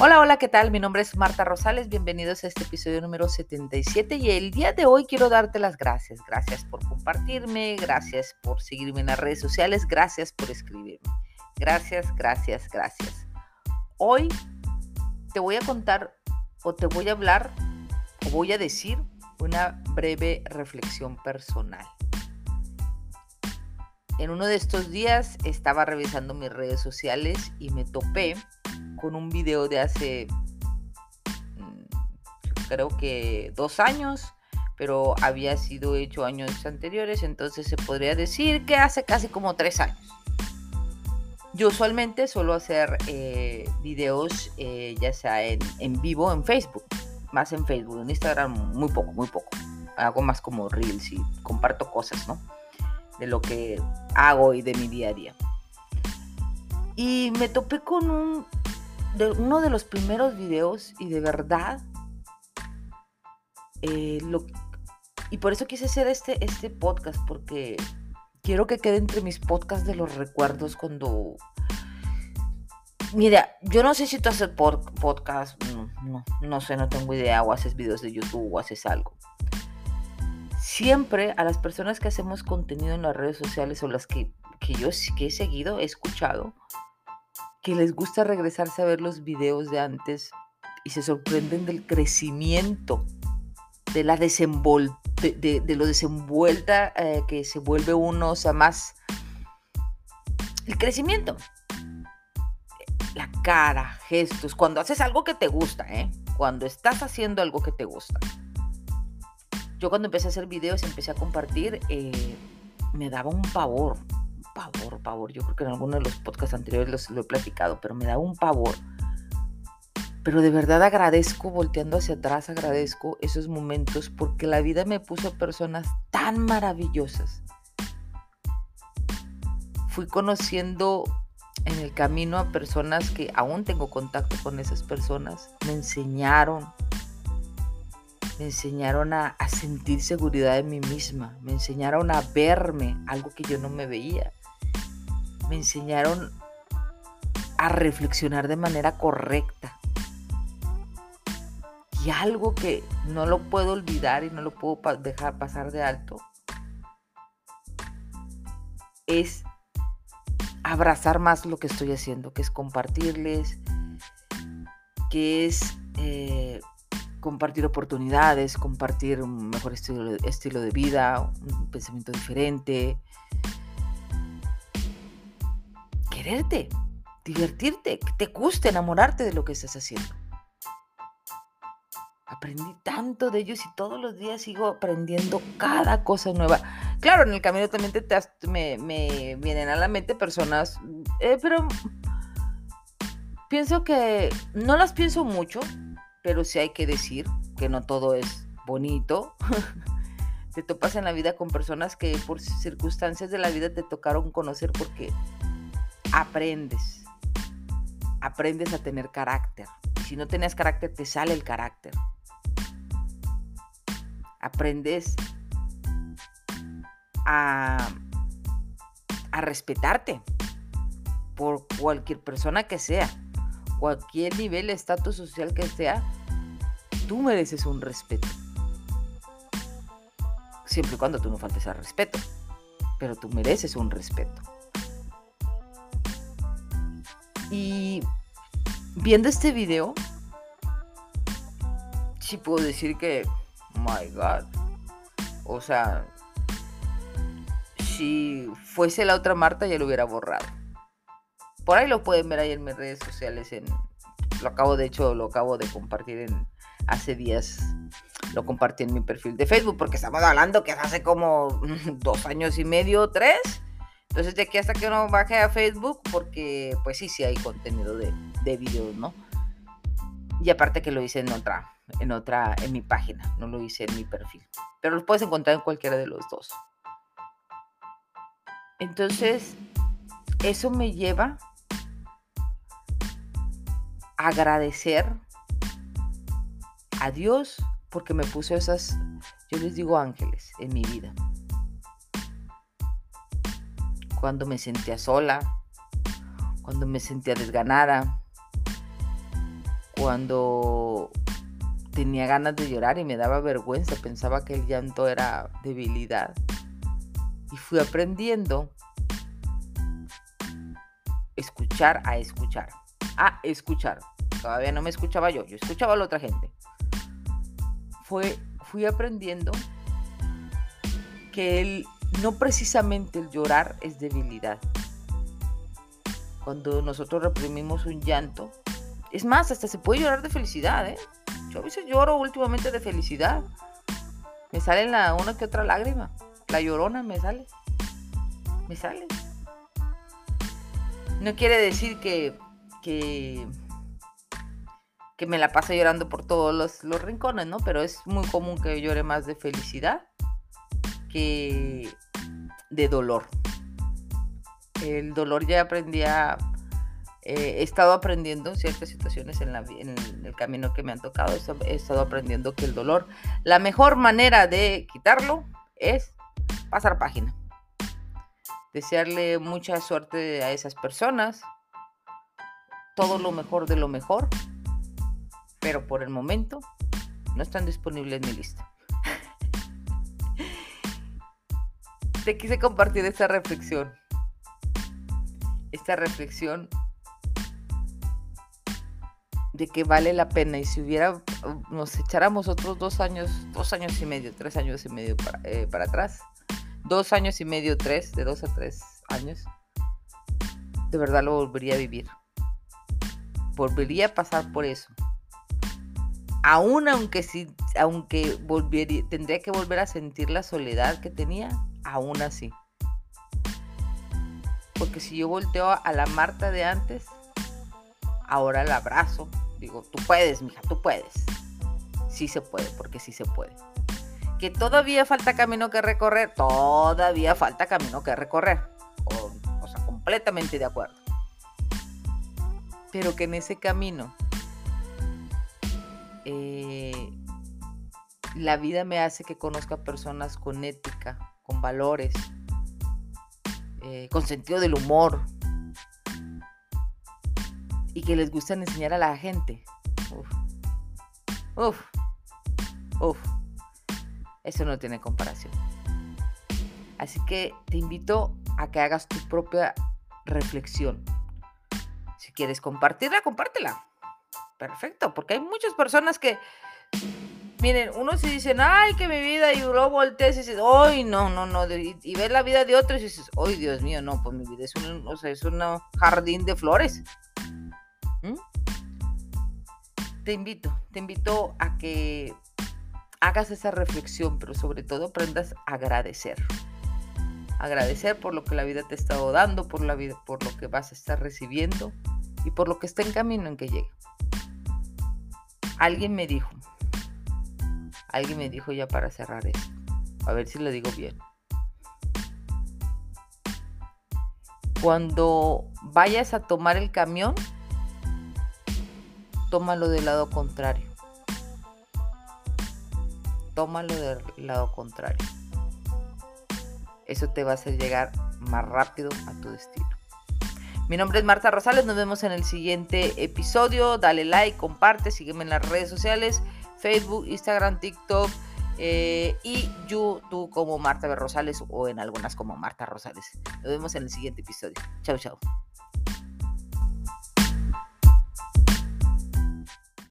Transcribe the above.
Hola, hola, ¿qué tal? Mi nombre es Marta Rosales, bienvenidos a este episodio número 77 y el día de hoy quiero darte las gracias. Gracias por compartirme, gracias por seguirme en las redes sociales, gracias por escribirme. Gracias, gracias, gracias. Hoy te voy a contar o te voy a hablar o voy a decir una breve reflexión personal. En uno de estos días estaba revisando mis redes sociales y me topé con un video de hace, mm, creo que dos años, pero había sido hecho años anteriores, entonces se podría decir que hace casi como tres años. Yo usualmente suelo hacer eh, videos eh, ya sea en, en, vivo en Facebook, más en Facebook, en Instagram muy poco, muy poco. Hago más como reels y comparto cosas, ¿no? De lo que hago y de mi día a día. Y me topé con un de uno de los primeros videos y de verdad eh, y por eso quise hacer este, este podcast porque quiero que quede entre mis podcasts de los recuerdos cuando mira yo no sé si tú haces podcast no, no, no sé no tengo idea o haces videos de YouTube o haces algo. Siempre a las personas que hacemos contenido en las redes sociales o las que, que yo que he seguido he escuchado que les gusta regresarse a ver los videos de antes y se sorprenden del crecimiento, de la desenvol de, lo desenvuelta eh, que se vuelve uno, o sea, más el crecimiento. La cara, gestos, cuando haces algo que te gusta, ¿eh? Cuando estás haciendo algo que te gusta. Yo cuando empecé a hacer videos empecé a compartir, eh, me daba un pavor, pavor, pavor. Yo creo que en alguno de los podcasts anteriores los, lo he platicado, pero me da un pavor. Pero de verdad agradezco, volteando hacia atrás, agradezco esos momentos porque la vida me puso personas tan maravillosas. Fui conociendo en el camino a personas que aún tengo contacto con esas personas. Me enseñaron, me enseñaron a, a, sentir seguridad en mí misma, me enseñaron a verme, algo que yo no me veía me enseñaron a reflexionar de manera correcta. Y algo que no lo puedo olvidar y no lo puedo dejar pasar de alto es abrazar más lo que estoy haciendo, que es compartirles, que es eh, compartir oportunidades, compartir un mejor estilo, estilo de vida, un pensamiento diferente, quererte, divertirte, que te guste enamorarte de lo que estás haciendo. Aprendí tanto de ellos y todos los días sigo aprendiendo cada cosa nueva. Claro, en el camino también te, me, vienen a la mente personas, eh, pero pienso que no las pienso mucho, pero sí hay que decir que no todo es bonito. te topas en la vida con personas que por circunstancias de la vida te tocaron conocer porque aprendes. Aprendes a tener carácter. Si no tienes carácter, te sale el carácter. Aprendes a, a respetarte por cualquier persona que sea, cualquier nivel, estatus social que sea, tú mereces un respeto. Siempre y cuando tú no faltes al respeto, pero tú mereces un respeto. Y viendo este video, sí puedo decir que, my God, o sea, si fuese la otra Marta ya lo hubiera borrado. Por ahí lo pueden ver ahí en mis redes sociales. En, lo acabo de hecho, lo acabo de compartir en hace días. Lo compartí en mi perfil de Facebook porque estamos hablando que hace como dos años y medio, tres entonces, de aquí hasta que uno baje a Facebook, porque pues sí, sí hay contenido de, de videos, ¿no? Y aparte que lo hice en otra, en otra, en mi página, no lo hice en mi perfil. Pero los puedes encontrar en cualquiera de los dos. Entonces, eso me lleva a agradecer a Dios porque me puso esas, yo les digo ángeles en mi vida cuando me sentía sola, cuando me sentía desganada, cuando tenía ganas de llorar y me daba vergüenza, pensaba que el llanto era debilidad. Y fui aprendiendo escuchar a escuchar, a escuchar. Todavía no me escuchaba yo, yo escuchaba a la otra gente. Fui aprendiendo que el, no precisamente el llorar es debilidad. Cuando nosotros reprimimos un llanto, es más, hasta se puede llorar de felicidad, ¿eh? Yo a veces lloro últimamente de felicidad. Me sale la, una que otra lágrima. La llorona me sale. Me sale. No quiere decir que, que, que me la pase llorando por todos los, los rincones, ¿no? Pero es muy común que llore más de felicidad que de dolor. El dolor ya aprendí a he estado aprendiendo ciertas situaciones en, el camino que me han tocado, he estado aprendiendo que el dolor, la mejor manera de quitarlo es pasar página. Desearle mucha suerte a esas personas, todo lo mejor de lo mejor, pero por el momento no están disponibles en mi lista. Te quise compartir esta reflexión. Esta reflexión de que vale la pena y si hubiera, nos echáramos otros dos años, dos años y medio, tres años y medio para, eh, para atrás, dos años y medio, tres, de dos a tres años, de verdad lo volvería a vivir. Volvería a pasar por eso. Aún aunque sí, aunque volvería, tendría que volver a sentir la soledad que tenía, aún así. Porque si yo volteo a la Marta de antes, ahora la abrazo, Digo, tú puedes, mija, tú puedes. Sí se puede, porque sí se puede. Que todavía falta camino que recorrer, todavía falta camino que recorrer. O, sea, completamente de acuerdo. Pero que en ese camino eh, la vida me hace que conozca personas con ética, con valores, eh, con sentido del humor, y que les gusta enseñar a la gente. Uf. Uf. Uf. Eso no tiene comparación. Así que te invito a que hagas tu propia reflexión. Si quieres compartirla, compártela. Perfecto, porque hay muchas personas que, miren, unos se dicen, ay, que mi vida, y luego volteas y dices, ay, no, no, no, y, ves la vida de otros y dices, ay, Dios mío, no, pues mi vida es un, o sea, es un jardín de flores. ¿Mm? Te invito, te invito a que hagas esa reflexión, pero sobre todo aprendas a agradecer. Agradecer por lo que la vida te ha estado dando, por la vida, por lo que vas a estar recibiendo y por lo que está en camino en que llegue. Alguien me dijo, alguien me dijo ya para cerrar esto, a ver si lo digo bien. Cuando vayas a tomar el camión, tómalo del lado contrario. Tómalo del lado contrario. Eso te va a hacer llegar más rápido a tu destino. Mi nombre es Marta Rosales, nos vemos en el siguiente episodio. Dale like, comparte, sígueme en las redes sociales, Facebook, Instagram, TikTok eh, y YouTube como Marta B. Rosales o en algunas como Marta Rosales. Nos vemos en el siguiente episodio. Chau, chau.